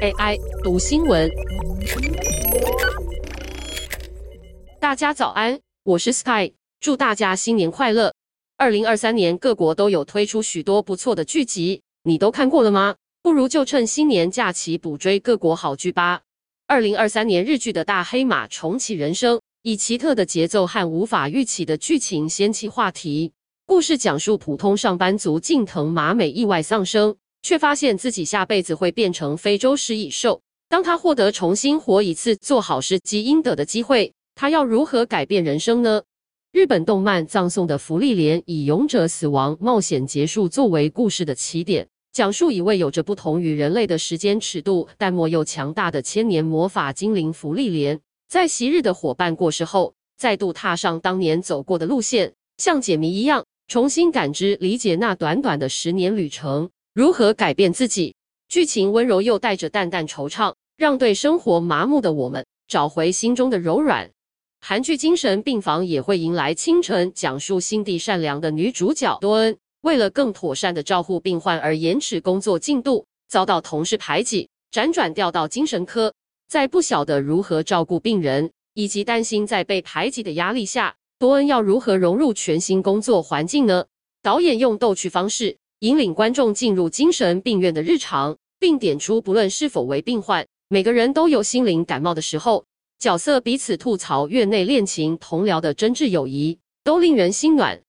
AI 读新闻。大家早安，我是 Sky，祝大家新年快乐。二零二三年各国都有推出许多不错的剧集，你都看过了吗？不如就趁新年假期补追各国好剧吧。二零二三年日剧的大黑马重启人生，以奇特的节奏和无法预期的剧情掀起话题。故事讲述普通上班族近藤麻美意外丧生。却发现自己下辈子会变成非洲食蚁兽。当他获得重新活一次、做好事积阴德的机会，他要如何改变人生呢？日本动漫《葬送的芙莉莲》以勇者死亡冒险结束作为故事的起点，讲述一位有着不同于人类的时间尺度，但莫又强大的千年魔法精灵芙莉莲，在昔日的伙伴过世后，再度踏上当年走过的路线，像解谜一样，重新感知、理解那短短的十年旅程。如何改变自己？剧情温柔又带着淡淡惆怅，让对生活麻木的我们找回心中的柔软。韩剧《精神病房》也会迎来清晨，讲述心地善良的女主角多恩，为了更妥善的照顾病患而延迟工作进度，遭到同事排挤，辗转调到精神科。在不晓得如何照顾病人，以及担心在被排挤的压力下，多恩要如何融入全新工作环境呢？导演用逗趣方式，引领观众进入精神病院的日常，并点出不论是否为病患，每个人都有心灵感冒的时候。角色彼此吐槽院内恋情、同僚的真挚友谊，都令人心暖。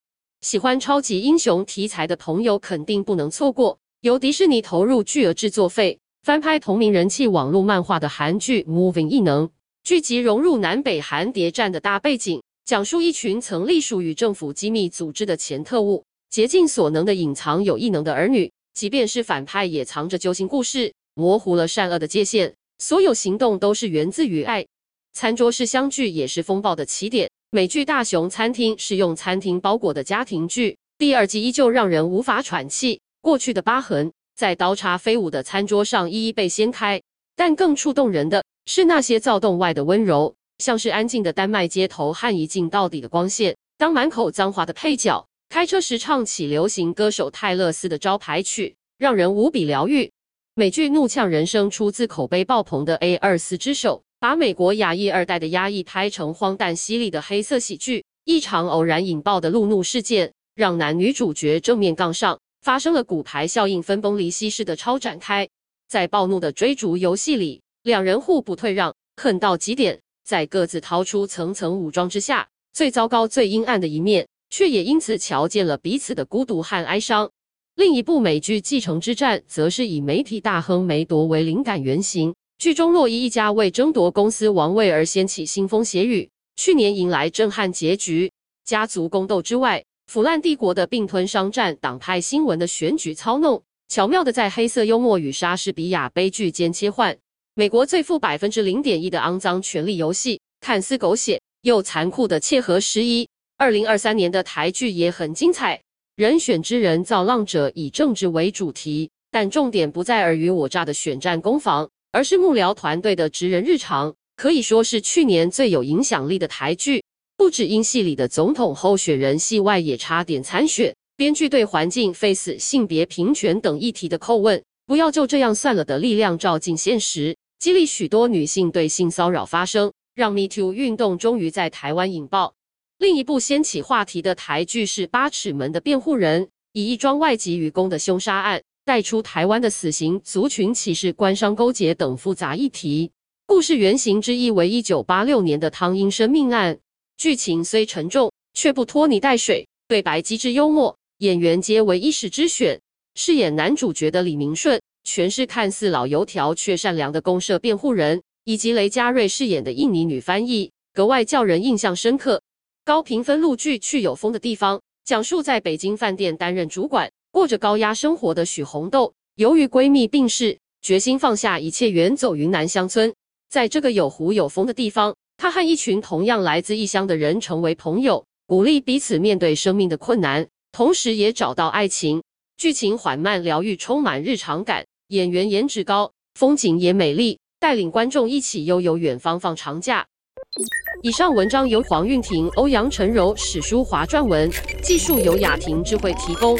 喜欢超级英雄题材的朋友肯定不能错过，由迪士尼投入巨额制作费翻拍同名人气网络漫画的韩剧《Moving 异能》。剧集融入南北韩谍战的大背景，讲述一群曾隶属于政府机密组织的前特务。竭尽所能的隐藏有异能的儿女，即便是反派也藏着揪心故事，模糊了善恶的界限。所有行动都是源自于爱。餐桌式相聚也是风暴的起点。美剧《大熊餐厅》是用餐厅包裹的家庭剧，第二季依旧让人无法喘气。过去的疤痕在刀叉飞舞的餐桌上一一被掀开，但更触动人的是那些躁动外的温柔，像是安静的丹麦街头和一镜到底的光线。当满口脏话的配角。开车时唱起流行歌手泰勒斯的招牌曲，让人无比疗愈。美剧《怒呛人生》出自口碑爆棚的 A24 之手，把美国亚裔二代的压抑拍成荒诞犀利的黑色喜剧。一场偶然引爆的路怒事件，让男女主角正面杠上，发生了骨牌效应、分崩离析式的超展开。在暴怒的追逐游戏里，两人互不退让，恨到极点，在各自掏出层层武装之下，最糟糕、最阴暗的一面。却也因此瞧见了彼此的孤独和哀伤。另一部美剧《继承之战》则是以媒体大亨梅铎为灵感原型，剧中洛伊一家为争夺公司王位而掀起腥风血雨，去年迎来震撼结局。家族宫斗之外，腐烂帝国的并吞商战、党派新闻的选举操弄，巧妙的在黑色幽默与莎士比亚悲剧间切换。美国最富百分之零点一的肮脏权力游戏，看似狗血又残酷的切合时宜。二零二三年的台剧也很精彩，人选之人造浪者以政治为主题，但重点不在尔虞我诈的选战攻防，而是幕僚团队的职人日常，可以说是去年最有影响力的台剧。不止因戏里的总统候选人戏外也差点参选，编剧对环境、face、性别平权等议题的叩问，不要就这样算了的力量照进现实，激励许多女性对性骚扰发声，让 Me Too 运动终于在台湾引爆。另一部掀起话题的台剧是《八尺门的辩护人》，以一桩外籍渔工的凶杀案带出台湾的死刑、族群歧视、官商勾结等复杂议题。故事原型之一为一九八六年的汤英生命案，剧情虽沉重，却不拖泥带水，对白机智幽默，演员皆为一时之选。饰演男主角的李明顺，诠释看似老油条却善良的公社辩护人，以及雷佳瑞饰演的印尼女翻译，格外叫人印象深刻。高评分录剧《去有风的地方》讲述在北京饭店担任主管、过着高压生活的许红豆，由于闺蜜病逝，决心放下一切，远走云南乡村。在这个有湖有风的地方，她和一群同样来自异乡的人成为朋友，鼓励彼此面对生命的困难，同时也找到爱情。剧情缓慢疗愈，充满日常感，演员颜值高，风景也美丽，带领观众一起悠游远方放长假。以上文章由黄韵婷、欧阳陈柔史书华撰文，技术由雅婷智慧提供。